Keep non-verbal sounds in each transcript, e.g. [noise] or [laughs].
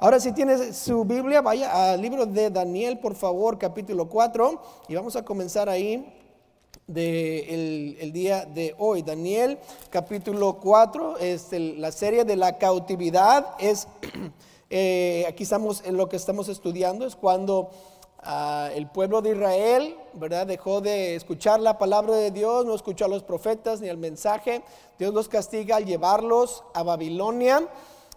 Ahora si tienes su Biblia, vaya al libro de Daniel, por favor, capítulo 4, y vamos a comenzar ahí del el día de hoy. Daniel capítulo 4, es la serie de la cautividad, es, [clears throat] eh, aquí estamos en lo que estamos estudiando, es cuando ah, el pueblo de Israel, ¿verdad? Dejó de escuchar la palabra de Dios, no escuchó a los profetas ni el mensaje, Dios los castiga al llevarlos a Babilonia.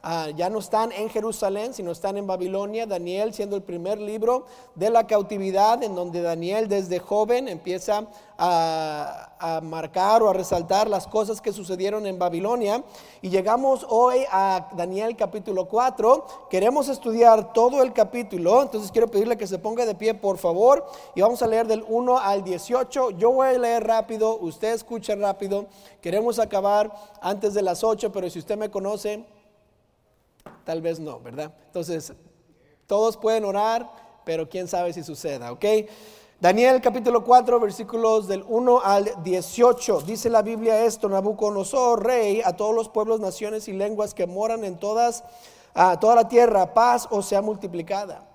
Ah, ya no están en Jerusalén, sino están en Babilonia. Daniel siendo el primer libro de la cautividad, en donde Daniel desde joven empieza a, a, marcar o a resaltar las cosas que sucedieron en Babilonia. Y llegamos hoy a Daniel capítulo 4. Queremos estudiar todo el capítulo, entonces quiero pedirle que se ponga de pie, por favor, y vamos a leer del 1 al 18. Yo voy a leer rápido, usted escucha rápido. Queremos acabar antes de las 8, pero si usted me conoce, tal vez no, ¿verdad? Entonces, todos pueden orar, pero quién sabe si suceda, ¿ok? Daniel capítulo 4, versículos del 1 al 18. Dice la Biblia esto, Nabucodonosor, rey, a todos los pueblos, naciones y lenguas que moran en todas, a toda la tierra, paz o sea multiplicada.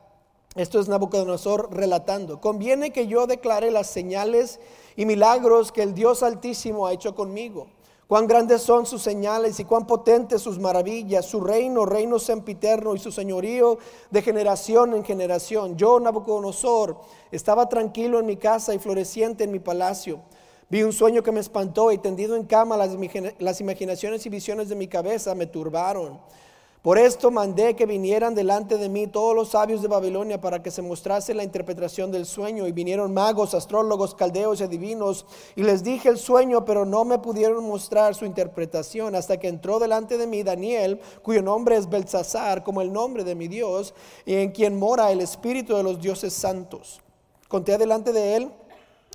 Esto es Nabucodonosor relatando. Conviene que yo declare las señales y milagros que el Dios Altísimo ha hecho conmigo Cuán grandes son sus señales y cuán potentes sus maravillas, su reino, reino sempiterno y su señorío de generación en generación. Yo, Nabucodonosor, estaba tranquilo en mi casa y floreciente en mi palacio. Vi un sueño que me espantó y tendido en cama las, las imaginaciones y visiones de mi cabeza me turbaron. Por esto mandé que vinieran delante de mí todos los sabios de Babilonia para que se mostrase la interpretación del sueño. Y vinieron magos, astrólogos, caldeos y adivinos. Y les dije el sueño, pero no me pudieron mostrar su interpretación hasta que entró delante de mí Daniel, cuyo nombre es Belsasar, como el nombre de mi Dios, y en quien mora el espíritu de los dioses santos. Conté delante de él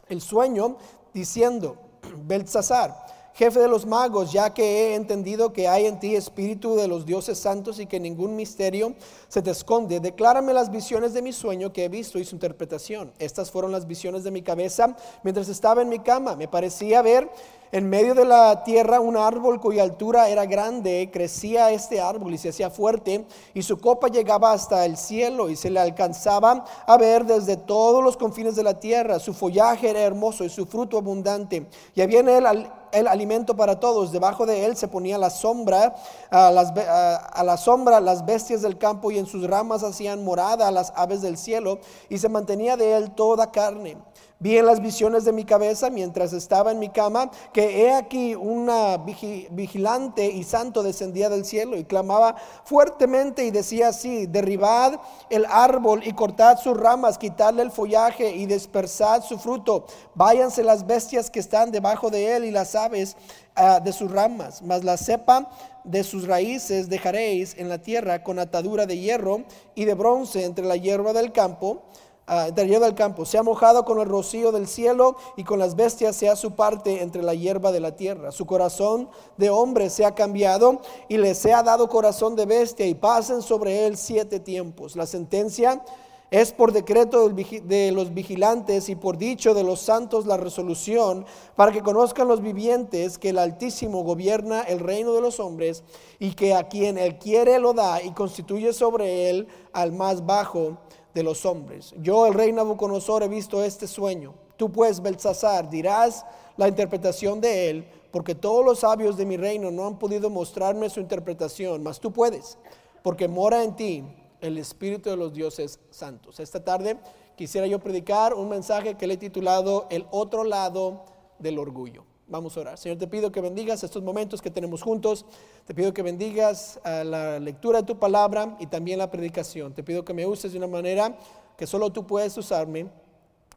el sueño, diciendo, [clears throat] Belsasar jefe de los magos, ya que he entendido que hay en ti espíritu de los dioses santos y que ningún misterio se te esconde, declárame las visiones de mi sueño que he visto y su interpretación. Estas fueron las visiones de mi cabeza mientras estaba en mi cama. Me parecía ver en medio de la tierra un árbol cuya altura era grande, crecía este árbol y se hacía fuerte, y su copa llegaba hasta el cielo y se le alcanzaba a ver desde todos los confines de la tierra. Su follaje era hermoso y su fruto abundante, y había en él el alimento para todos. Debajo de él se ponía la sombra, a, las, a, la sombra las bestias del campo y en sus ramas hacían morada a las aves del cielo y se mantenía de él toda carne. Vi en las visiones de mi cabeza mientras estaba en mi cama que he aquí una vigilante y santo descendía del cielo y clamaba fuertemente y decía así, derribad el árbol y cortad sus ramas, quitadle el follaje y dispersad su fruto. Váyanse las bestias que están debajo de él y las aves ah, de sus ramas, mas la cepa de sus raíces dejaréis en la tierra con atadura de hierro y de bronce entre la hierba del campo uh, del campo, sea mojado con el rocío del cielo y con las bestias sea su parte entre la hierba de la tierra. Su corazón de hombre se ha cambiado y le sea dado corazón de bestia y pasen sobre él siete tiempos. La sentencia es por decreto de los vigilantes y por dicho de los santos la resolución, para que conozcan los vivientes que el Altísimo gobierna el reino de los hombres y que a quien él quiere lo da y constituye sobre él al más bajo de los hombres. Yo, el rey Nabucodonosor, he visto este sueño. Tú pues, Belsasar, dirás la interpretación de él, porque todos los sabios de mi reino no han podido mostrarme su interpretación, mas tú puedes, porque mora en ti el Espíritu de los dioses santos. Esta tarde quisiera yo predicar un mensaje que le he titulado El otro lado del orgullo. Vamos a orar. Señor, te pido que bendigas estos momentos que tenemos juntos. Te pido que bendigas a la lectura de tu palabra y también la predicación. Te pido que me uses de una manera que solo tú puedes usarme.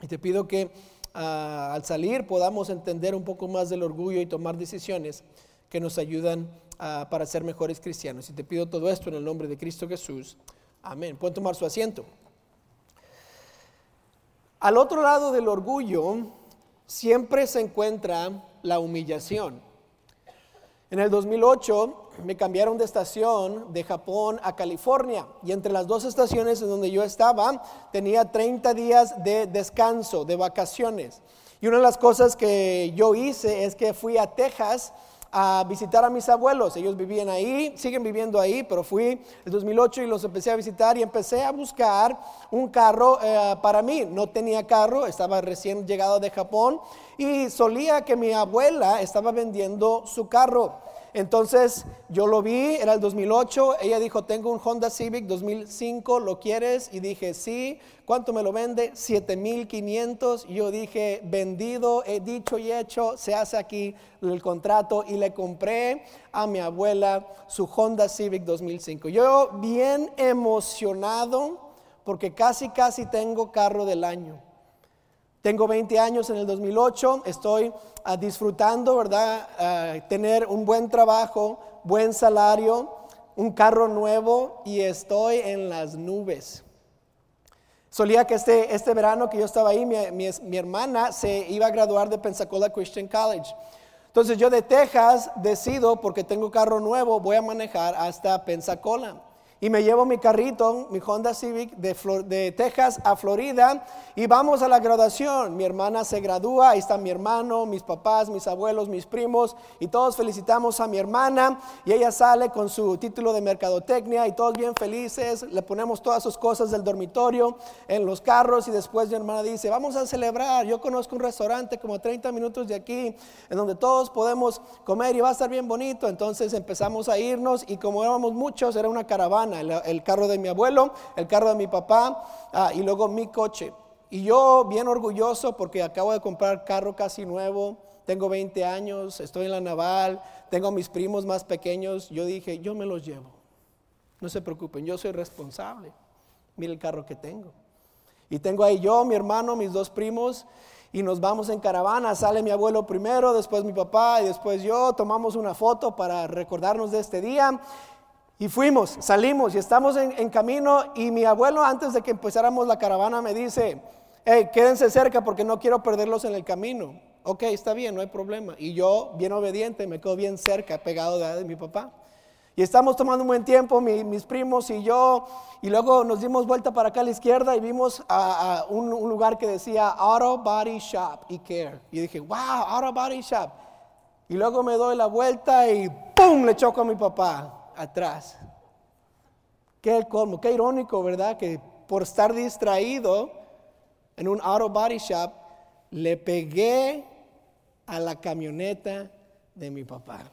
Y te pido que ah, al salir podamos entender un poco más del orgullo y tomar decisiones que nos ayudan ah, para ser mejores cristianos. Y te pido todo esto en el nombre de Cristo Jesús. Amén. Pueden tomar su asiento. Al otro lado del orgullo siempre se encuentra la humillación. En el 2008 me cambiaron de estación de Japón a California y entre las dos estaciones en donde yo estaba tenía 30 días de descanso, de vacaciones. Y una de las cosas que yo hice es que fui a Texas a visitar a mis abuelos. Ellos vivían ahí, siguen viviendo ahí, pero fui el 2008 y los empecé a visitar y empecé a buscar un carro eh, para mí. No tenía carro, estaba recién llegado de Japón y solía que mi abuela estaba vendiendo su carro. Entonces yo lo vi, era el 2008, ella dijo, tengo un Honda Civic 2005, ¿lo quieres? Y dije, sí, ¿cuánto me lo vende? 7500. Yo dije, vendido, he dicho y hecho, se hace aquí el contrato y le compré a mi abuela su Honda Civic 2005. Yo bien emocionado porque casi, casi tengo carro del año. Tengo 20 años en el 2008, estoy uh, disfrutando, ¿verdad? Uh, tener un buen trabajo, buen salario, un carro nuevo y estoy en las nubes. Solía que este, este verano que yo estaba ahí, mi, mi hermana se iba a graduar de Pensacola Christian College. Entonces yo de Texas decido, porque tengo carro nuevo, voy a manejar hasta Pensacola y me llevo mi carrito, mi Honda Civic de, de, Texas a Florida y vamos a la graduación. Mi hermana se gradúa, ahí está mi hermano, mis papás, mis abuelos, mis primos y todos felicitamos a mi hermana y ella sale con su título de mercadotecnia y todos bien felices, le ponemos todas sus cosas del dormitorio en los carros y después mi hermana dice, vamos a celebrar, yo conozco un restaurante como 30 minutos de aquí en donde todos podemos comer y va a estar bien bonito. Entonces empezamos a irnos y como éramos muchos, era una caravana el, carro de mi abuelo, el carro de mi papá ah, y luego mi coche. Y yo bien orgulloso porque acabo de comprar carro casi nuevo, tengo 20 años, estoy en la naval, tengo mis primos más pequeños, yo dije, yo me los llevo. No se preocupen, yo soy responsable. Mire el carro que tengo. Y tengo ahí yo, mi hermano, mis dos primos, y nos vamos en caravana. Sale mi abuelo primero, después mi papá y después yo. Tomamos una foto para recordarnos de este día. Y fuimos, salimos y estamos en, camino y mi abuelo antes de que empezáramos la caravana me dice, hey, quédense cerca porque no quiero perderlos en el camino. Ok, está bien, no hay problema. Y yo, bien obediente, me quedo bien cerca, pegado de, mi papá. Y estamos tomando un buen tiempo, mis primos y yo, y luego nos dimos vuelta para acá a la izquierda y vimos a, un, un, lugar que decía Auto Body Shop y Care. Y dije, wow, Auto Body Shop. Y luego me doy la vuelta y ¡pum! le choco a mi papá atrás. Qué colmo, qué irónico, ¿verdad? Que por estar distraído en un auto body shop, le pegué a la camioneta de mi papá.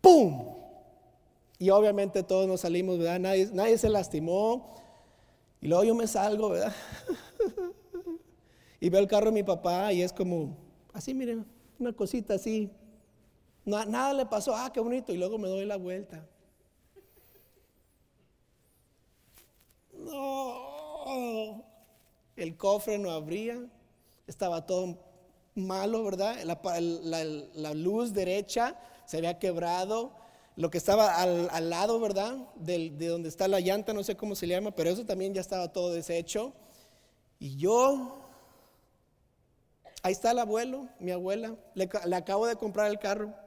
¡Pum! Y obviamente todos nos salimos, ¿verdad? Nadie, nadie se lastimó. Y luego yo me salgo, ¿verdad? [laughs] y veo el carro de mi papá y es como, así, miren, una cosita así, nada le pasó, ah, qué bonito, y luego me doy la vuelta. No, el cofre no abría, estaba todo malo, ¿verdad? La, luz derecha se había quebrado, lo que estaba al, lado, ¿verdad? de donde está la llanta, no sé cómo se llama, pero eso también ya estaba todo deshecho. Y yo, ahí está el abuelo, mi abuela, le acabo de comprar el carro.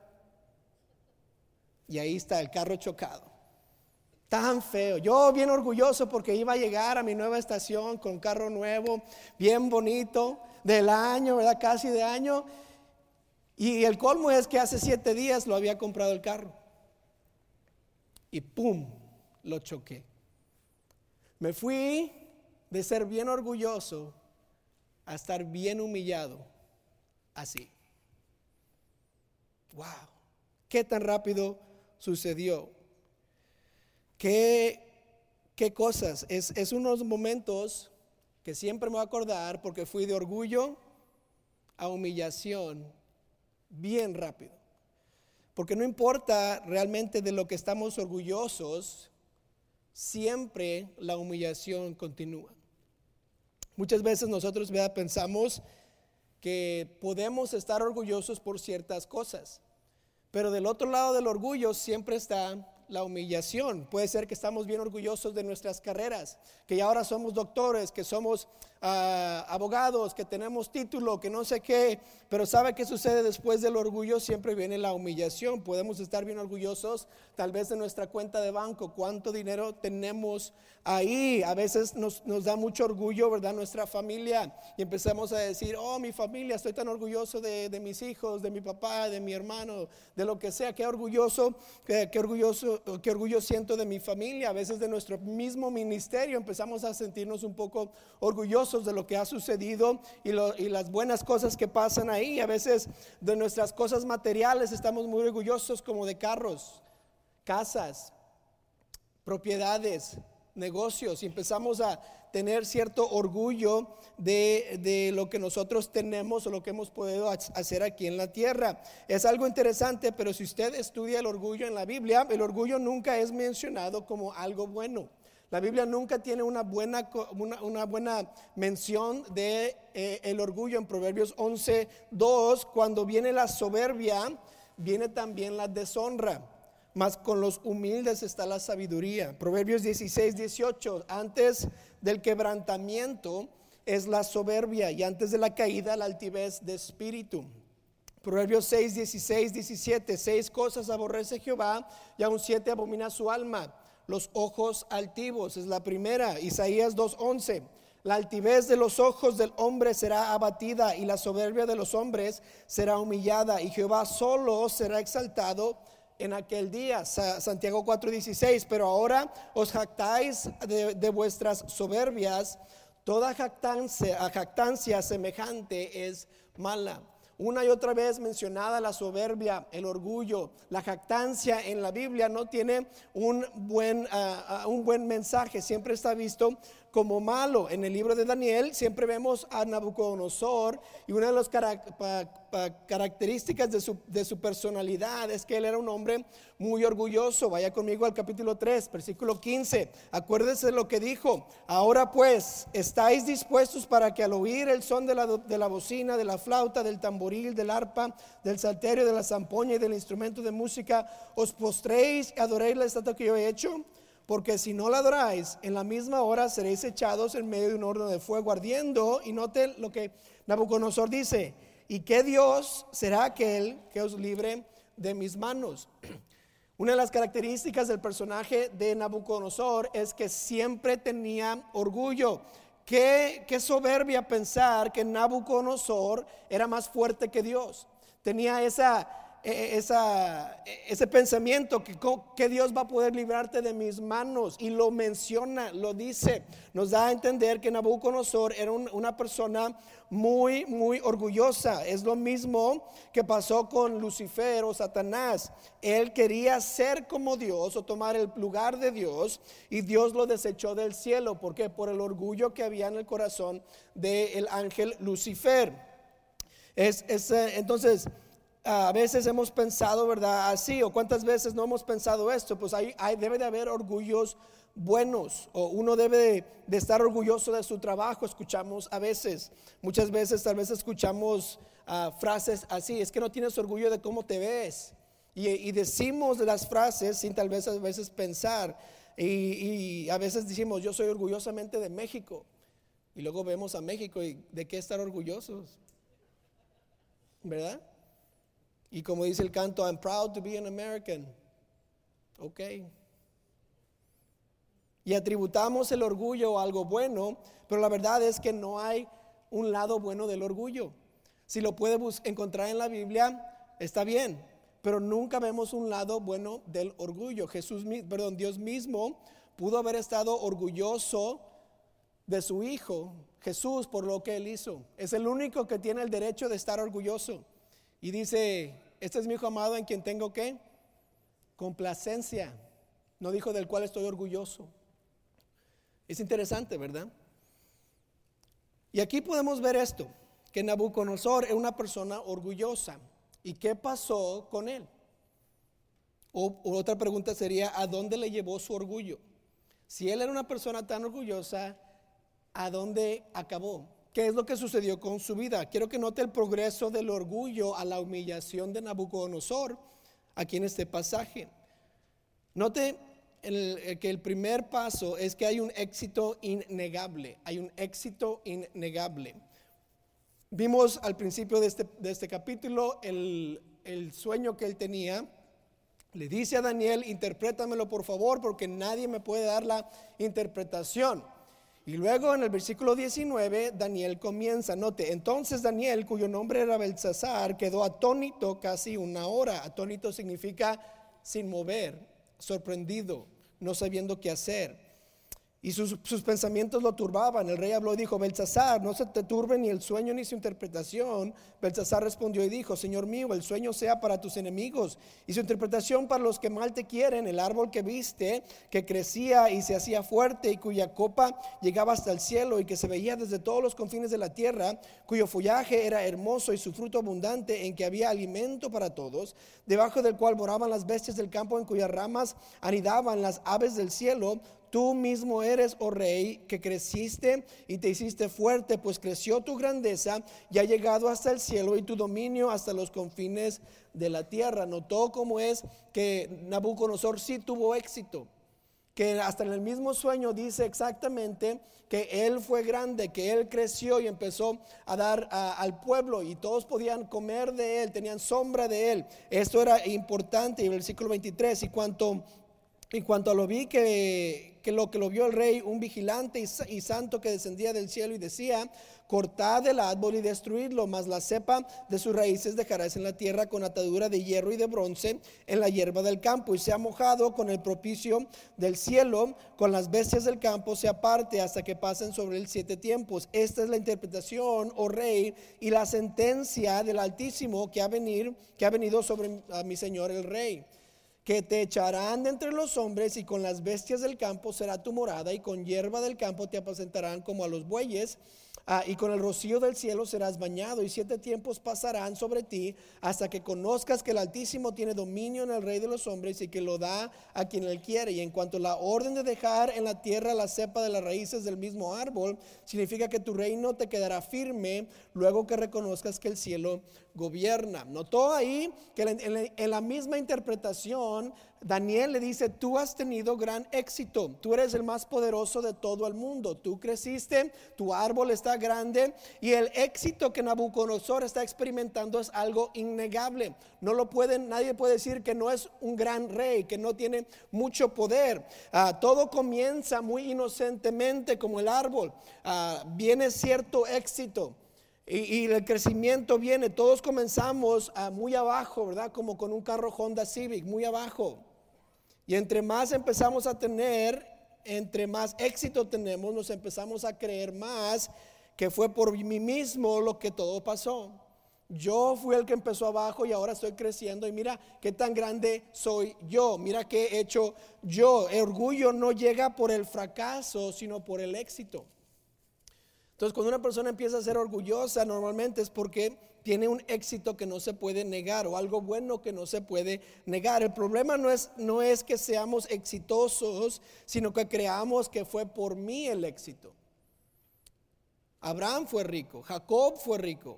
Y ahí está el carro chocado. Tan feo. Yo bien orgulloso porque iba a llegar a mi nueva estación con carro nuevo, bien bonito, del año, ¿verdad? Casi de año. Y el colmo es que hace siete días lo había comprado el carro. Y ¡pum! Lo choqué. Me fui de ser bien orgulloso a estar bien humillado. Así. ¡Wow! ¿Qué tan rápido sucedió. ¿Qué, qué cosas? Es, es unos momentos que siempre me voy a acordar porque fui de orgullo a humillación bien rápido. Porque no importa realmente de lo que estamos orgullosos, siempre la humillación continúa. Muchas veces nosotros pensamos que podemos estar orgullosos por ciertas cosas. Pero del otro lado del orgullo siempre está la humillación. Puede ser que estamos bien orgullosos de nuestras carreras, que ya ahora somos doctores, que somos abogados, que tenemos título, que no sé qué, pero ¿sabe qué sucede después del orgullo? Siempre viene la humillación. Podemos estar bien orgullosos tal vez de nuestra cuenta de banco, cuánto dinero tenemos ahí. A veces nos, nos da mucho orgullo, ¿verdad? Nuestra familia y empezamos a decir, oh, mi familia, estoy tan orgulloso de, de mis hijos, de mi papá, de mi hermano, de lo que sea, qué orgulloso, qué, qué orgulloso qué orgullo siento de mi familia, a veces de nuestro mismo ministerio empezamos a sentirnos un poco orgullosos de lo que ha sucedido y, y las buenas cosas que pasan ahí. A veces de nuestras cosas materiales estamos muy orgullosos como de carros, casas, propiedades, negocios y empezamos a tener cierto orgullo de, lo que nosotros tenemos o lo que hemos podido hacer aquí en la tierra. Es algo interesante, pero si usted estudia el orgullo en la Biblia, el orgullo nunca es mencionado como algo bueno. La Biblia nunca tiene una buena, una, buena mención de eh, el orgullo en Proverbios 11, 2. Cuando viene la soberbia, viene también la deshonra mas con los humildes está la sabiduría. Proverbios 16, 18, antes del quebrantamiento es la soberbia y antes de la caída la altivez de espíritu. Proverbios 6, 16, 17, seis cosas aborrece Jehová y aún siete abomina su alma. Los ojos altivos es la primera. Isaías 2, 11. La altivez de los ojos del hombre será abatida y la soberbia de los hombres será humillada y Jehová solo será exaltado en aquel día, Santiago 4:16, pero ahora os jactáis de, vuestras soberbias, toda jactancia, jactancia semejante es mala. Una y otra vez mencionada la soberbia, el orgullo, la jactancia en la Biblia no tiene un buen, ah, un buen mensaje, siempre está visto como malo. En el libro de Daniel siempre vemos a Nabucodonosor y una de las características de su, de personalidad es que él era un hombre muy orgulloso. Vaya conmigo al capítulo 3, versículo 15. Acuérdese lo que dijo. Ahora pues, ¿estáis dispuestos para que al oír el son de la, de la bocina, de la flauta, del tamboril, del arpa, del salterio, de la zampoña y del instrumento de música, os postréis y adoréis la estatua que yo he hecho? Porque si no la adoráis, en la misma hora seréis echados en medio de un horno de fuego ardiendo. Y note lo que Nabucodonosor dice. ¿Y qué Dios será aquel que os libre de mis manos? [clears throat] Una de las características del personaje de Nabucodonosor es que siempre tenía orgullo. Qué, qué soberbia pensar que Nabucodonosor era más fuerte que Dios. Tenía esa esa, e, ese pensamiento que, Dios va a poder librarte de mis manos y lo menciona, lo dice, nos da a entender que Nabucodonosor era una persona muy, muy orgullosa. Es lo mismo que pasó con Lucifer o Satanás. Él quería ser como Dios o tomar el lugar de Dios y Dios lo desechó del cielo. ¿Por qué? Por el orgullo que había en el corazón del ángel Lucifer. Es, es eh, entonces, a veces hemos pensado, ¿verdad? Así, o cuántas veces no hemos pensado esto, pues hay, debe de haber orgullos buenos, o uno debe de, estar orgulloso de su trabajo, escuchamos a veces, muchas veces tal vez escuchamos ah, frases así, es que no tienes orgullo de cómo te ves, y, decimos las frases sin tal vez a veces pensar, y, y a veces decimos, yo soy orgullosamente de México, y luego vemos a México y de qué estar orgullosos, ¿verdad? Y como dice el canto, I'm proud to be an American. Ok. Y atributamos el orgullo a algo bueno, pero la verdad es que no hay un lado bueno del orgullo. Si lo puede encontrar en la Biblia, está bien, pero nunca vemos un lado bueno del orgullo. Jesús, perdón, Dios mismo pudo haber estado orgulloso de su hijo, Jesús, por lo que él hizo. Es el único que tiene el derecho de estar orgulloso. Y dice, este es mi hijo amado en quien tengo que complacencia. No dijo del cual estoy orgulloso. Es interesante, ¿verdad? Y aquí podemos ver esto, que Nabucodonosor es una persona orgullosa. ¿Y qué pasó con él? O, otra pregunta sería, ¿a dónde le llevó su orgullo? Si él era una persona tan orgullosa, ¿a dónde acabó? ¿Qué es lo que sucedió con su vida? Quiero que note el progreso del orgullo a la humillación de Nabucodonosor aquí en este pasaje. Note el- que el primer paso es que hay un éxito innegable, hay un éxito innegable. Vimos al principio de este, de este capítulo el, el sueño que él tenía. Le dice a Daniel, interprétamelo por favor, porque nadie me puede dar la interpretación. Y luego en el versículo 19, Daniel comienza, note, entonces Daniel, cuyo nombre era Belsasar, quedó atónito casi una hora. Atónito significa sin mover, sorprendido, no sabiendo qué hacer. Y sus, sus pensamientos lo turbaban. El rey habló y dijo, Belsasar, no se te turbe ni el sueño ni su interpretación. Belsasar respondió y dijo, Señor mío, el sueño sea para tus enemigos y su interpretación para los que mal te quieren. El árbol que viste, que crecía y se hacía fuerte y cuya copa llegaba hasta el cielo y que se veía desde todos los confines de la tierra, cuyo follaje era hermoso y su fruto abundante, en que había alimento para todos, debajo del cual moraban las bestias del campo, en cuyas ramas anidaban las aves del cielo. Tú mismo eres, oh rey, que creciste y te hiciste fuerte, pues creció tu grandeza y ha llegado hasta el cielo y tu dominio hasta los confines de la tierra. Notó cómo es que Nabucodonosor sí tuvo éxito que hasta en el mismo sueño dice exactamente que él fue grande, que él creció y empezó a dar al pueblo y todos podían comer de él, tenían sombra de él. Esto era importante. Y el versículo 23, y cuanto en cuanto lo vi que, que lo que lo vio el rey, un vigilante y, sa- y santo que descendía del cielo y decía, cortad el árbol y destruidlo, mas la cepa de sus raíces dejarás en la tierra con atadura de hierro y de bronce en la hierba del campo y sea mojado con el propicio del cielo, con las bestias del campo se aparte hasta que pasen sobre él siete tiempos. Esta es la interpretación, oh rey, y la sentencia del Altísimo que ha, venir, que ha venido sobre a mi señor el rey que te echarán de entre los hombres y con las bestias del campo será tu morada y con hierba del campo te apacentarán como a los bueyes ah, y con el rocío del cielo serás bañado y siete tiempos pasarán sobre ti hasta que conozcas que el Altísimo tiene dominio en el rey de los hombres y que lo da a quien él quiere. Y en cuanto a la orden de dejar en la tierra la cepa de las raíces del mismo árbol significa que tu reino te quedará firme luego que reconozcas que el cielo gobierna. Notó ahí que en, la misma interpretación, Daniel le dice, tú has tenido gran éxito, tú eres el más poderoso de todo el mundo, tú creciste, tu árbol está grande y el éxito que Nabucodonosor está experimentando es algo innegable. No lo pueden, nadie puede decir que no es un gran rey, que no tiene mucho poder. Ah, todo comienza muy inocentemente como el árbol. Ah, viene cierto éxito. Y, el crecimiento viene, todos comenzamos a muy abajo, ¿verdad? Como con un carro Honda Civic, muy abajo. Y entre más empezamos a tener, entre más éxito tenemos, nos empezamos a creer más que fue por mí mismo lo que todo pasó. Yo fui el que empezó abajo y ahora estoy creciendo y mira qué tan grande soy yo, mira qué he hecho yo. El orgullo no llega por el fracaso, sino por el éxito. Entonces, cuando una persona empieza a ser orgullosa, normalmente es porque tiene un éxito que no se puede negar o algo bueno que no se puede negar. El problema no es, no es que seamos exitosos, sino que creamos que fue por mí el éxito. Abraham fue rico, Jacob fue rico.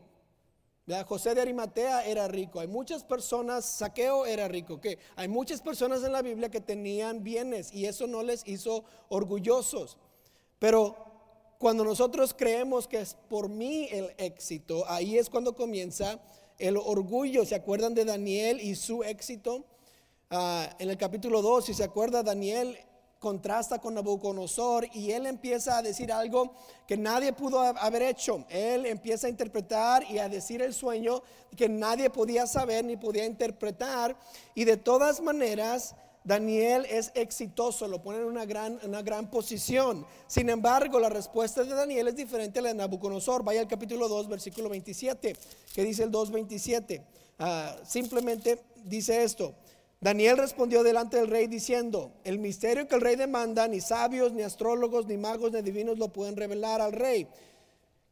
José de Arimatea era rico. Hay muchas personas, Saqueo era rico, hay muchas personas en la Biblia que tenían bienes y eso no les hizo orgullosos. Pero cuando nosotros creemos que es por mí el éxito, ahí es cuando comienza el orgullo. ¿Se acuerdan de Daniel y su éxito? Ah, en el capítulo 2, si se acuerda, Daniel contrasta con Nabucodonosor y él empieza a decir algo que nadie pudo ha- haber hecho. Él empieza a interpretar y a decir el sueño que nadie podía saber ni podía interpretar. Y de todas maneras, Daniel es exitoso, lo pone en una gran, una gran posición. Sin embargo, la respuesta de Daniel es diferente a la de Nabucodonosor. Vaya al capítulo 2, versículo 27, que dice el 2.27. Ah, simplemente dice esto. Daniel respondió delante del rey diciendo, el misterio que el rey demanda, ni sabios, ni astrólogos, ni magos, ni divinos lo pueden revelar al rey.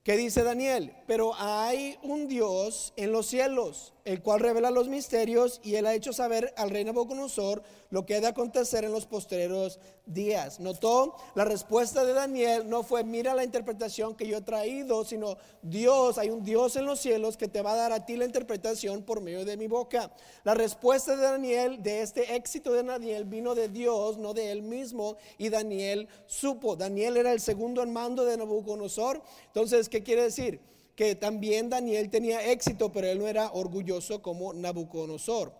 ¿Qué dice Daniel? Pero hay un Dios en los cielos, el cual revela los misterios y él ha hecho saber al rey Nabucodonosor lo que ha de acontecer en los postreros días. Notó, la respuesta de Daniel no fue mira la interpretación que yo he traído, sino Dios, hay un Dios en los cielos que te va a dar a ti la interpretación por medio de mi boca. La respuesta de Daniel, de este éxito de Daniel, vino de Dios, no de él mismo, y Daniel supo. Daniel era el segundo en mando de Nabucodonosor. Entonces, ¿qué quiere decir? Que también Daniel tenía éxito, pero él no era orgulloso como Nabucodonosor.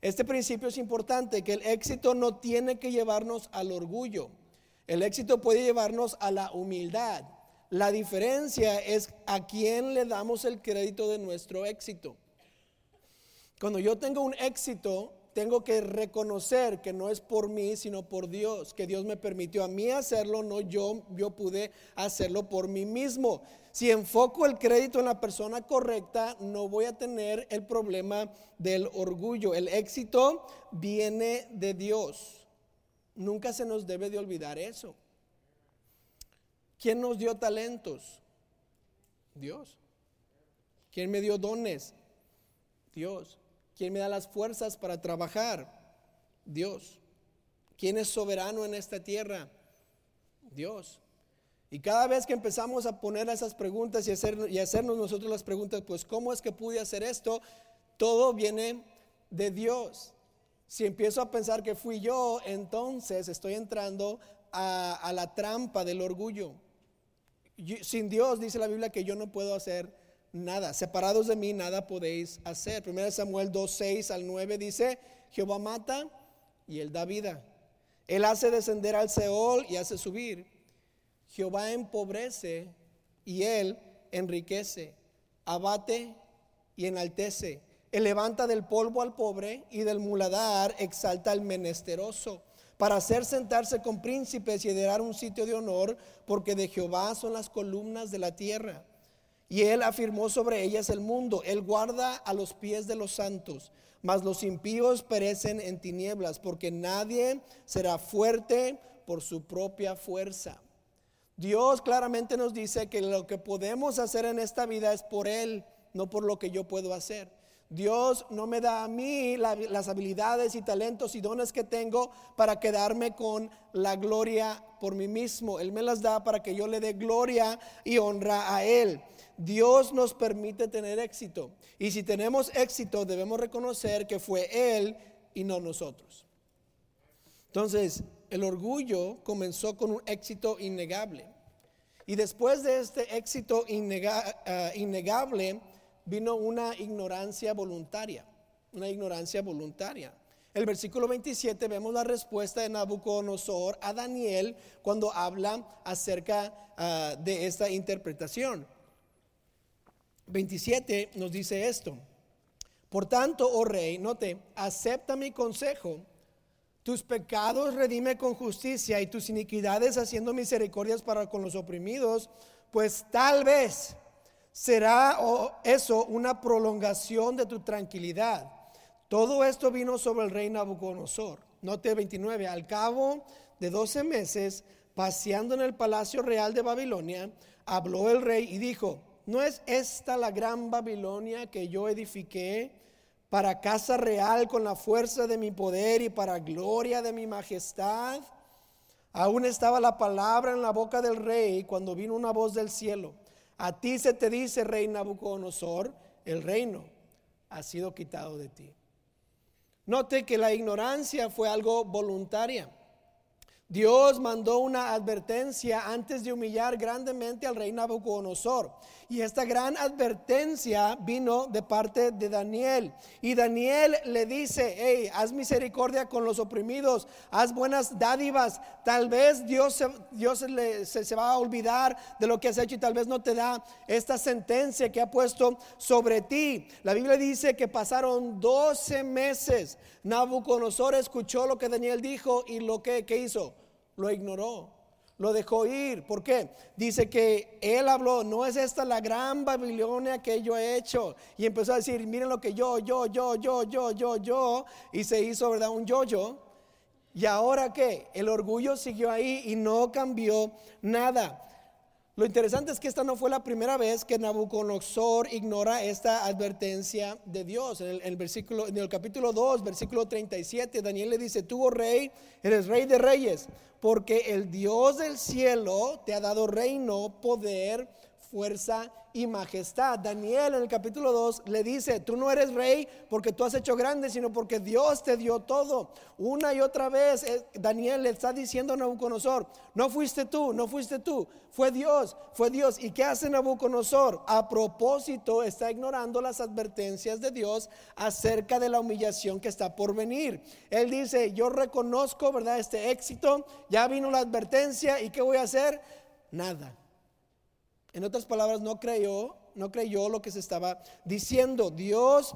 Este principio es importante, que el éxito no tiene que llevarnos al orgullo. El éxito puede llevarnos a la humildad. La diferencia es a quién le damos el crédito de nuestro éxito. Cuando yo tengo un éxito, tengo que reconocer que no es por mí, sino por Dios, que Dios me permitió a mí hacerlo, no yo, yo pude hacerlo por mí mismo. Si enfoco el crédito en la persona correcta, no voy a tener el problema del orgullo. El éxito viene de Dios. Nunca se nos debe de olvidar eso. ¿Quién nos dio talentos? Dios. ¿Quién me dio dones? Dios. ¿Quién me da las fuerzas para trabajar? Dios. ¿Quién es soberano en esta tierra? Dios. Y cada vez que empezamos a poner esas preguntas y, hacer, y hacernos nosotros las preguntas, pues ¿cómo es que pude hacer esto? Todo viene de Dios. Si empiezo a pensar que fui yo, entonces estoy entrando a, la trampa del orgullo. sin Dios dice la Biblia que yo no puedo hacer nada. Separados de mí, nada podéis hacer. 1 Samuel 2, 6 al 9 dice, Jehová mata y él da vida. Él hace descender al Seol y hace subir. Jehová empobrece y él enriquece. Abate y enaltece. Él levanta del polvo al pobre y del muladar exalta al menesteroso para hacer sentarse con príncipes y heredar un sitio de honor, porque de Jehová son las columnas de la tierra y él afirmó sobre ellas el mundo. Él guarda a los pies de los santos, mas los impíos perecen en tinieblas, porque nadie será fuerte por su propia fuerza. Dios claramente nos dice que lo que podemos hacer en esta vida es por Él, no por lo que yo puedo hacer. Dios no me da a mí las habilidades y talentos y dones que tengo para quedarme con la gloria por mí mismo. Él me las da para que yo le dé gloria y honra a Él. Dios nos permite tener éxito. Y si tenemos éxito, debemos reconocer que fue Él y no nosotros. Entonces, el orgullo comenzó con un éxito innegable. Y después de este éxito eh, innegable vino una ignorancia voluntaria. Una ignorancia voluntaria. El versículo 27 vemos la respuesta de Nabucodonosor a Daniel cuando habla acerca ah, de esta interpretación. 27 nos dice esto. Por tanto, oh rey, note, acepta mi consejo. Tus pecados redime con justicia y tus iniquidades haciendo misericordias para con los oprimidos, pues tal vez será eso una prolongación de tu tranquilidad. Todo esto vino sobre el rey Nabucodonosor. Note 29, al cabo de 12 meses, paseando en el palacio real de Babilonia, habló el rey y dijo, ¿No es esta la gran Babilonia que yo edifiqué para casa real con la fuerza de mi poder y para gloria de mi majestad? Aún estaba la palabra en la boca del rey cuando vino una voz del cielo. A ti se te dice, rey Nabucodonosor, el reino ha sido quitado de ti. Note que la ignorancia fue algo voluntaria. Dios mandó una advertencia antes de humillar grandemente al rey Nabucodonosor. Y esta gran advertencia vino de parte de Daniel. Y Daniel le dice, hey, haz misericordia con los oprimidos, haz buenas dádivas. Tal vez Dios, se, Dios se, se va a olvidar de lo que has hecho y tal vez no te da esta sentencia que ha puesto sobre ti. La Biblia dice que pasaron 12 meses. Nabucodonosor escuchó lo que Daniel dijo y lo que, que hizo lo ignoró, lo dejó ir. ¿Por qué? Dice que él habló, no es esta la gran Babilonia que yo he hecho. Y empezó a decir, miren lo que yo, yo, yo, yo, yo, yo, yo. Y se hizo, ¿verdad? Un yo-yo. Y ahora qué? El orgullo siguió ahí y no cambió nada. Lo interesante es que esta no fue la primera vez que Nabucodonosor ignora esta advertencia de Dios. En el, versículo, en el capítulo 2, versículo 37, Daniel le dice, tú, oh rey, eres rey de reyes, porque el Dios del cielo te ha dado reino, poder, fuerza y majestad. Daniel en el capítulo 2 le dice, tú no eres rey porque tú has hecho grande, sino porque Dios te dio todo. Una y otra vez eh, Daniel le está diciendo a Nabucodonosor, no fuiste tú, no fuiste tú, fue Dios, fue Dios. ¿Y qué hace Nabucodonosor? A propósito está ignorando las advertencias de Dios acerca de la humillación que está por venir. Él dice, yo reconozco, ¿verdad? Este éxito, ya vino la advertencia y ¿qué voy a hacer? Nada. En otras palabras, no creyó, no creyó lo que se estaba diciendo. Dios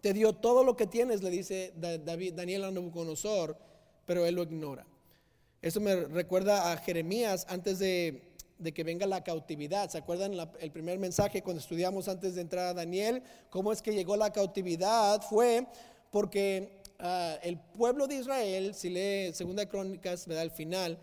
te dio todo lo que tienes, le dice David, Daniel a Nabucodonosor, pero él lo ignora. Eso me recuerda a Jeremías antes de, que venga la cautividad. ¿Se acuerdan el primer mensaje cuando estudiamos antes de entrar a Daniel? ¿Cómo es que llegó la cautividad? Fue porque ah, el pueblo de Israel, si lee Segunda Crónicas, da Al final,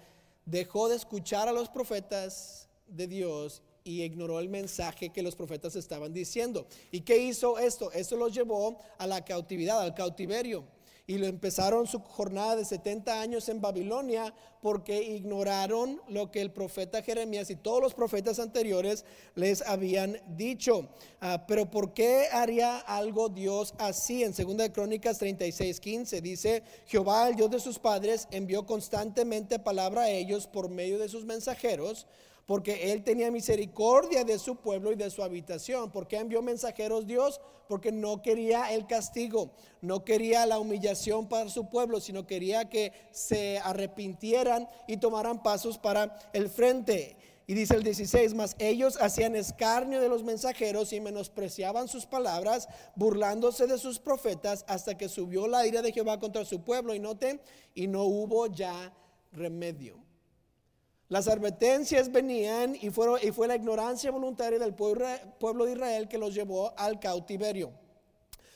dejó de escuchar a los profetas de Dios y ignoró el mensaje que los profetas estaban diciendo. ¿Y qué hizo esto? Esto los llevó a la cautividad, al cautiverio. Y lo empezaron su jornada de 70 años en Babilonia porque ignoraron lo que el profeta Jeremías y todos los profetas anteriores les habían dicho. Ah, pero ¿por qué haría algo Dios así? En 2 Crónicas 36, 15 dice, Jehová, el Dios de sus padres, envió constantemente palabra a ellos por medio de sus mensajeros porque él tenía misericordia de su pueblo y de su habitación. ¿Por qué envió mensajeros Dios? Porque no quería el castigo, no quería la humillación para su pueblo, sino quería que se arrepintieran y tomaran pasos para el frente. Y dice el 16, más ellos hacían escarnio de los mensajeros y menospreciaban sus palabras, burlándose de sus profetas, hasta que subió la ira de Jehová contra su pueblo. Y noten, y no hubo ya remedio. Las advertencias venían y, fue la ignorancia voluntaria del pueblo de Israel que los llevó al cautiverio.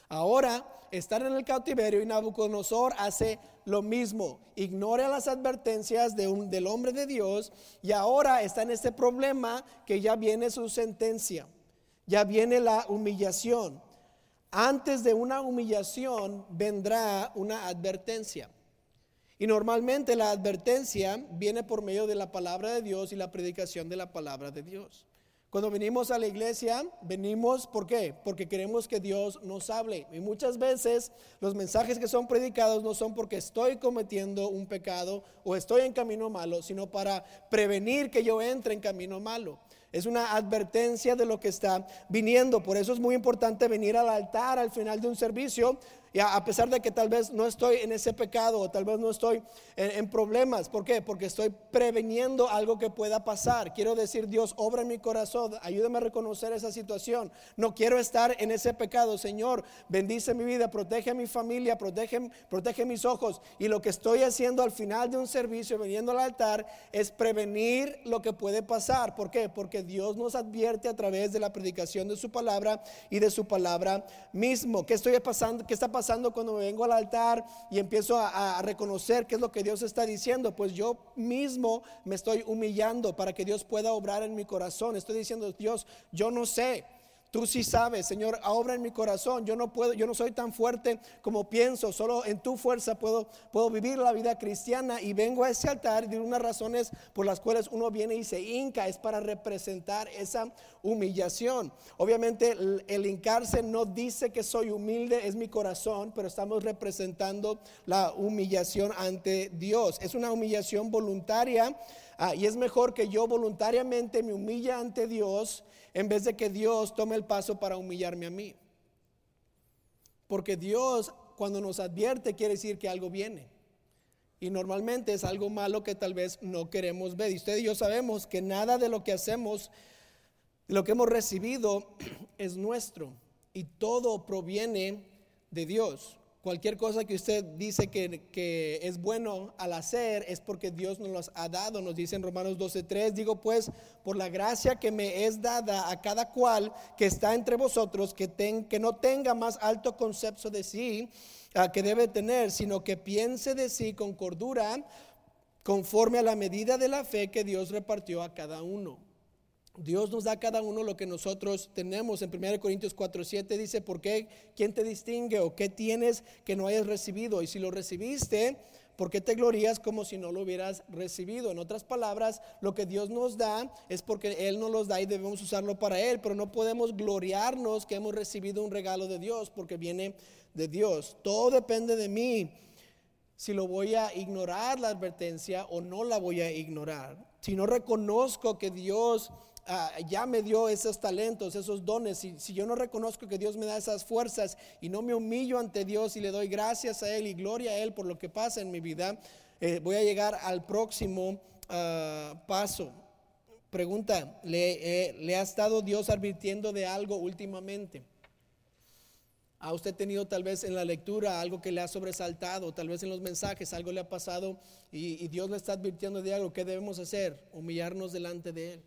Ahora están en el cautiverio y Nabucodonosor hace lo mismo. Ignora las advertencias de un, del hombre de Dios y ahora está en este problema que ya viene su sentencia. Ya viene la humillación. Antes de una humillación vendrá una advertencia. Y normalmente la advertencia viene por medio de la palabra de Dios y la predicación de la palabra de Dios. Cuando venimos a la iglesia, venimos, ¿por qué? Porque queremos que Dios nos hable. Y muchas veces los mensajes que son predicados no son porque estoy cometiendo un pecado o estoy en camino malo, sino para prevenir que yo entre en camino malo. Es una advertencia de lo que está viniendo. Por eso es muy importante venir al altar al final de un servicio y a, pesar de que tal vez no estoy en ese pecado o tal vez no estoy en, problemas. ¿Por qué? Porque estoy preveniendo algo que pueda pasar. Quiero decir, Dios, obra en mi corazón, ayúdame a reconocer esa situación. No quiero estar en ese pecado. Señor, bendice mi vida, protege a mi familia, protege, protege mis ojos. Y lo que estoy haciendo al final de un servicio, veniendo al altar, es prevenir lo que puede pasar. ¿Por qué? Porque Dios nos advierte a través de la predicación de su palabra y de su palabra mismo. ¿Qué estoy pasando? ¿Qué está pasando? Cuando me vengo al altar y empiezo a, a, reconocer qué es lo que Dios está diciendo? Pues yo mismo me estoy humillando para que Dios pueda obrar en mi corazón. Estoy diciendo, Dios, yo no sé. Tú sí sabes, Señor, obra en mi corazón. Yo no puedo, yo no soy tan fuerte como pienso. Solo en tu fuerza puedo, puedo vivir la vida cristiana. Y vengo a ese altar y de unas razones por las cuales uno viene y se hinca es para representar esa humillación. Obviamente el, el hincarse no dice que soy humilde, es mi corazón, pero estamos representando la humillación ante Dios. Es una humillación voluntaria Ah, y es mejor que yo voluntariamente me humille ante Dios en vez de que Dios tome el paso para humillarme a mí. Porque Dios cuando nos advierte quiere decir que algo viene. Y normalmente es algo malo que tal vez no queremos ver. Y usted y yo sabemos que nada de lo que hacemos, lo que hemos recibido, [clears throat] es nuestro. Y todo proviene de Dios. Cualquier cosa que usted dice que, es bueno al hacer es porque Dios nos los ha dado. Nos dice en Romanos 12:3, digo pues, por la gracia que me es dada a cada cual que está entre vosotros, que, que no tenga más alto concepto de sí que debe tener, sino que piense de sí con cordura, conforme a la medida de la fe que Dios repartió a cada uno. Dios nos da a cada uno lo que nosotros tenemos. En 1 Corintios 4, 7 dice, ¿por qué? ¿Quién te distingue o qué tienes que no hayas recibido? Y si lo recibiste, ¿por qué te glorías como si no lo hubieras recibido? En otras palabras, lo que Dios nos da es porque Él nos los da y debemos usarlo para Él, pero no podemos gloriarnos que hemos recibido un regalo de Dios porque viene de Dios. Todo depende de mí si lo voy a ignorar la advertencia o no la voy a ignorar. Si no reconozco que Dios Ah, ya me dio esos talentos, esos dones, si, si yo no reconozco que Dios me da esas fuerzas y no me humillo ante Dios y le doy gracias a Él y gloria a Él por lo que pasa en mi vida, eh, voy a llegar al próximo ah, paso. Pregunta, ¿le, eh, ¿le ha estado Dios advirtiendo de algo últimamente? ¿Ha usted tenido tal vez en la lectura algo que le ha sobresaltado? Tal vez en los mensajes algo le ha pasado y, Dios le está advirtiendo de algo. ¿Qué debemos hacer? Humillarnos delante de Él.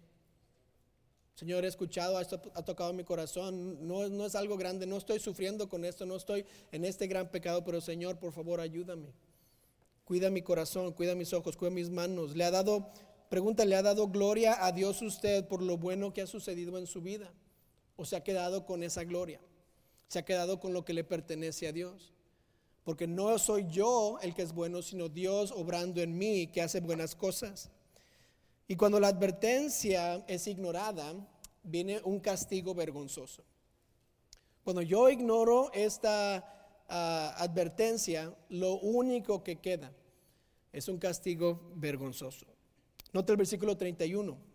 Señor, he escuchado, esto ha tocado mi corazón, no, no es algo grande, no estoy sufriendo con esto, no estoy en este gran pecado, pero Señor, por favor, ayúdame. Cuida mi corazón, cuida mis ojos, cuida mis manos. Le ha dado, pregunta, ¿le ha dado gloria a Dios usted por lo bueno que ha sucedido en su vida? ¿O se ha quedado con esa gloria? ¿Se ha quedado con lo que le pertenece a Dios? Porque no soy yo el que es bueno, sino Dios obrando en mí que hace buenas cosas. Y cuando la advertencia es ignorada, viene un castigo vergonzoso. Cuando yo ignoro esta ah, advertencia, lo único que queda es un castigo vergonzoso. Nota el versículo 31.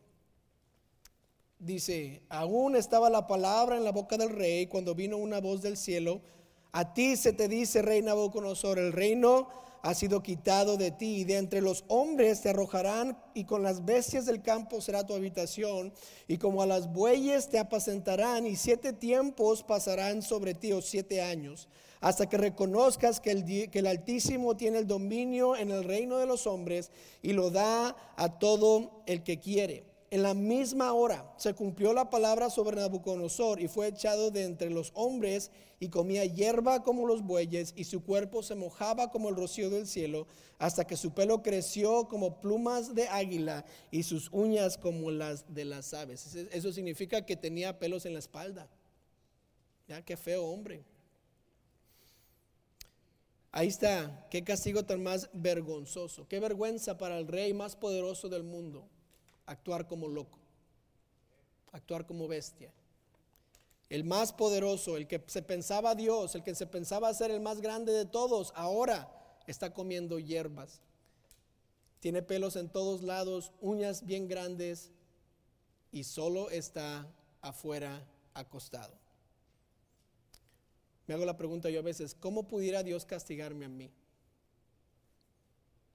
Dice, aún estaba la palabra en la boca del rey cuando vino una voz del cielo a ti se te dice, rey Nabucodonosor, el reino ha sido quitado de ti y de entre los hombres te arrojarán y con las bestias del campo será tu habitación y como a las bueyes te apacentarán y siete tiempos pasarán sobre ti o siete años hasta que reconozcas que el, que el Altísimo tiene el dominio en el reino de los hombres y lo da a todo el que quiere en la misma hora se cumplió la palabra sobre Nabucodonosor y fue echado de entre los hombres y comía hierba como los bueyes y su cuerpo se mojaba como el rocío del cielo hasta que su pelo creció como plumas de águila y sus uñas como las de las aves. Eso significa que tenía pelos en la espalda. Ya, qué feo hombre. Ahí está, qué castigo tan más vergonzoso, qué vergüenza para el rey más poderoso del mundo actuar como loco, actuar como bestia. El más poderoso, el que se pensaba Dios, el que se pensaba ser el más grande de todos, ahora está comiendo hierbas. Tiene pelos en todos lados, uñas bien grandes y solo está afuera acostado. Me hago la pregunta yo a veces, ¿cómo pudiera Dios castigarme a mí?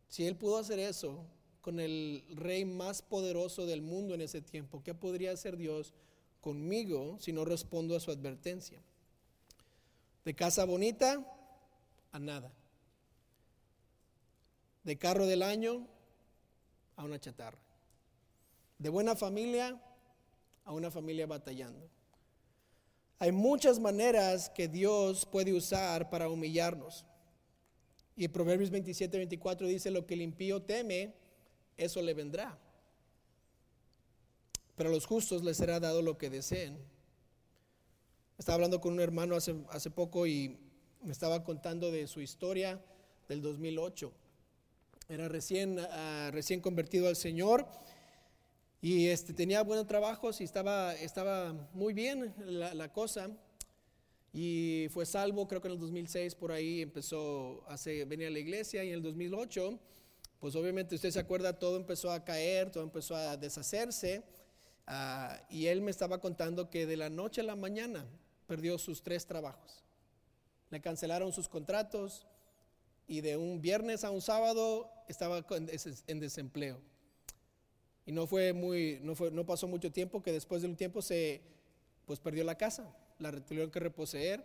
Si Él pudo hacer eso, con el rey más poderoso del mundo en ese tiempo. ¿Qué podría hacer Dios conmigo si no respondo a su advertencia? De casa bonita a nada. De carro del año a una chatarra. De buena familia a una familia batallando. Hay muchas maneras que Dios puede usar para humillarnos. Y Proverbios 27, 24 dice, lo que el impío teme, eso le vendrá. Pero a los justos les será dado lo que deseen. Estaba hablando con un hermano hace, hace poco y me estaba contando de su historia del 2008. Era recién, ah, recién convertido al Señor y este, tenía buenos trabajos y estaba, estaba muy bien la, la, cosa. Y fue salvo, creo que en el 2006 por ahí empezó a venir a la iglesia y en el 2008 pues obviamente usted se acuerda, todo empezó a caer, todo empezó a deshacerse. Ah, y él me estaba contando que de la noche a la mañana perdió sus tres trabajos. Le cancelaron sus contratos y de un viernes a un sábado estaba en desempleo. Y no fue muy, no, fue, no pasó mucho tiempo que después de un tiempo se, pues perdió la casa, la tuvieron que reposeer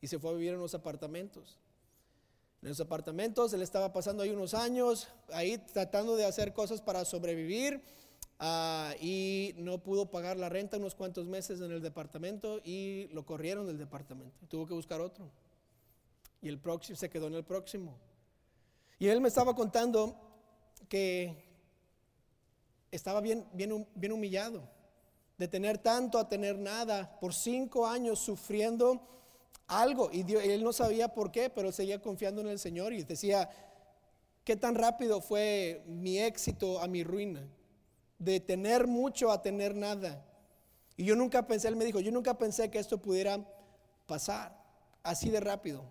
y se fue a vivir en unos apartamentos en los apartamentos. Él estaba pasando ahí unos años, ahí tratando de hacer cosas para sobrevivir. Ah, y no pudo pagar la renta unos cuantos meses en el departamento y lo corrieron del departamento. Tuvo que buscar otro. Y el próximo se quedó en el próximo. Y él me estaba contando que estaba bien, bien, bien humillado. de tener tanto a tener nada, por cinco años sufriendo algo. Y él no sabía por qué, pero seguía confiando en el Señor y decía, ¿qué tan rápido fue mi éxito a mi ruina? De tener mucho a tener nada. Y yo nunca pensé, él me dijo, yo nunca pensé que esto pudiera pasar así de rápido.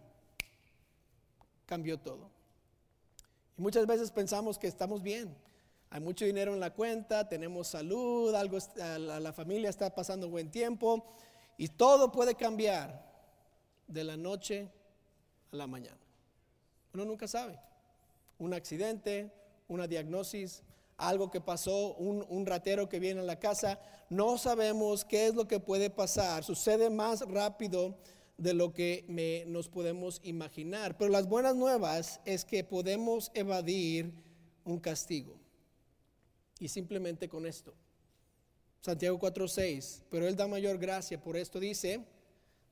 Cambió todo. Y muchas veces pensamos que estamos bien. Hay mucho dinero en la cuenta, tenemos salud, algo, la familia está pasando buen tiempo y todo puede cambiar de la noche a la mañana. Uno nunca sabe. Un accidente, una diagnosis, algo que pasó, un, ratero que viene a la casa. No sabemos qué es lo que puede pasar. Sucede más rápido de lo que nos podemos imaginar. Pero las buenas nuevas es que podemos evadir un castigo. Y simplemente con esto. Santiago 4:6, pero Él da mayor gracia, por esto dice,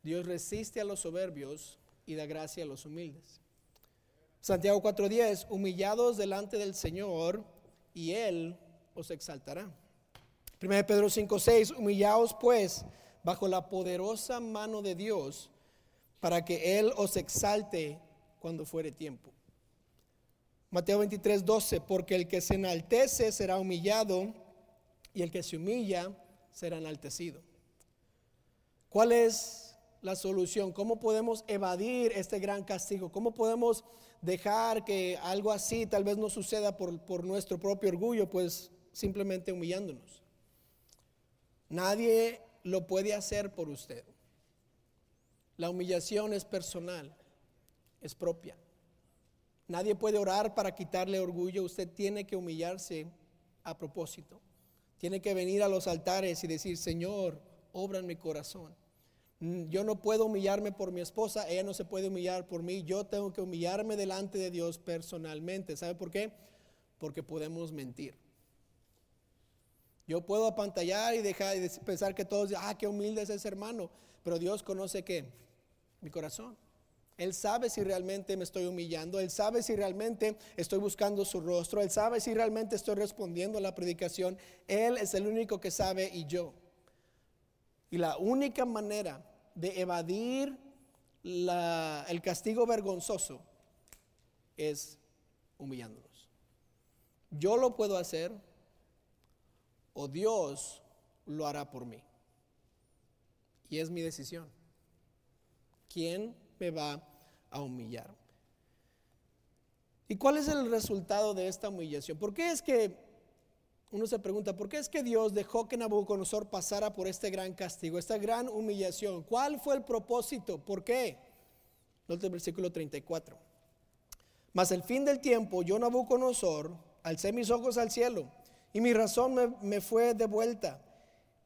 Dios resiste a los soberbios y da gracia a los humildes. Santiago 4:10, humillados delante del Señor y Él os exaltará. 1 Pedro 5:6, humillaos pues bajo la poderosa mano de Dios para que Él os exalte cuando fuere tiempo. Mateo 23:12, porque el que se enaltece será humillado y el que se humilla será enaltecido. ¿Cuál es la solución? ¿Cómo podemos evadir este gran castigo? ¿Cómo podemos dejar que algo así tal vez no suceda por, por nuestro propio orgullo? Pues simplemente humillándonos. Nadie lo puede hacer por usted. La humillación es personal, es propia. Nadie puede orar para quitarle orgullo. Usted tiene que humillarse a propósito. Tiene que venir a los altares y decir, Señor, obra en mi corazón. Mm, yo no puedo humillarme por mi esposa, ella no se puede humillar por mí, yo tengo que humillarme delante de Dios personalmente. ¿Sabe por qué? Porque podemos mentir. Yo puedo apantallar y dejar de pensar que todos, ah, qué humilde es ese hermano, pero Dios conoce qué? Mi corazón. Él sabe si realmente me estoy humillando, Él sabe si realmente estoy buscando su rostro, Él sabe si realmente estoy respondiendo a la predicación. Él es el único que sabe y yo. Y la única manera de evadir el castigo vergonzoso es humillándonos. Yo lo puedo hacer o Dios lo hará por mí. Y es mi decisión. ¿Quién me va a humillar? ¿Y cuál es el resultado de esta humillación? ¿Por qué es que uno se pregunta, ¿por qué es que Dios dejó que Nabucodonosor pasara por este gran castigo, esta gran humillación? ¿Cuál fue el propósito? ¿Por qué? Note el versículo 34. Mas el fin del tiempo, yo Nabucodonosor, alcé mis ojos al cielo y mi razón me, me fue de vuelta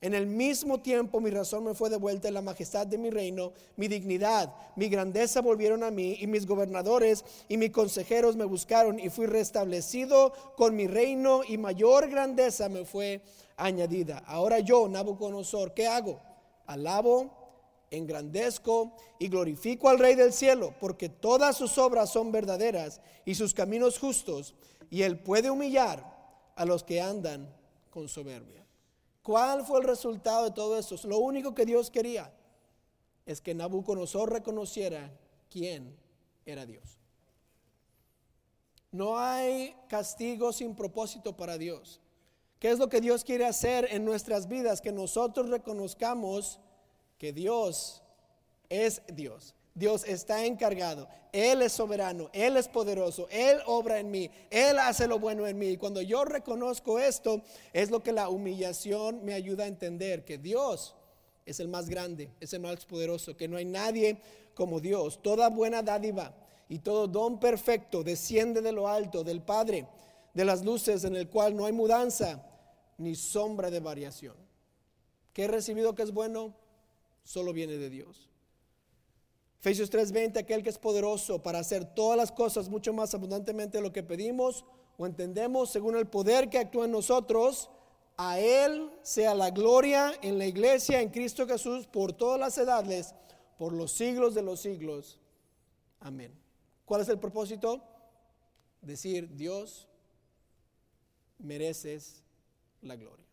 En el mismo tiempo mi razón me fue devuelta en la majestad de mi reino, mi dignidad, mi grandeza volvieron a mí y mis gobernadores y mis consejeros me buscaron y fui restablecido con mi reino y mayor grandeza me fue añadida. Ahora yo, Nabucodonosor, ¿qué hago? Alabo, engrandezco y glorifico al Rey del cielo, porque todas sus obras son verdaderas y sus caminos justos, y él puede humillar a los que andan con soberbia. ¿Cuál fue el resultado de todo esto? Lo único que Dios quería es que Nabucodonosor reconociera quién era Dios. No hay castigo sin propósito para Dios. ¿Qué es lo que Dios quiere hacer en nuestras vidas? Que nosotros reconozcamos que Dios es Dios. Dios está encargado. Él es soberano, Él es poderoso, Él obra en mí, Él hace lo bueno en mí. Y cuando yo reconozco esto, es lo que la humillación me ayuda a entender, que Dios es el más grande, es el más poderoso, que no hay nadie como Dios. Toda buena dádiva y todo don perfecto desciende de lo alto, del Padre, de las luces en el cual no hay mudanza ni sombra de variación. ¿Qué he recibido que es bueno? Solo viene de Dios. Efesios 3:20, aquel que es poderoso para hacer todas las cosas mucho más abundantemente de lo que pedimos o entendemos según el poder que actúa en nosotros, a Él sea la gloria en la iglesia, en Cristo Jesús, por todas las edades, por los siglos de los siglos. Amén. ¿Cuál es el propósito? Decir, Dios, mereces la gloria.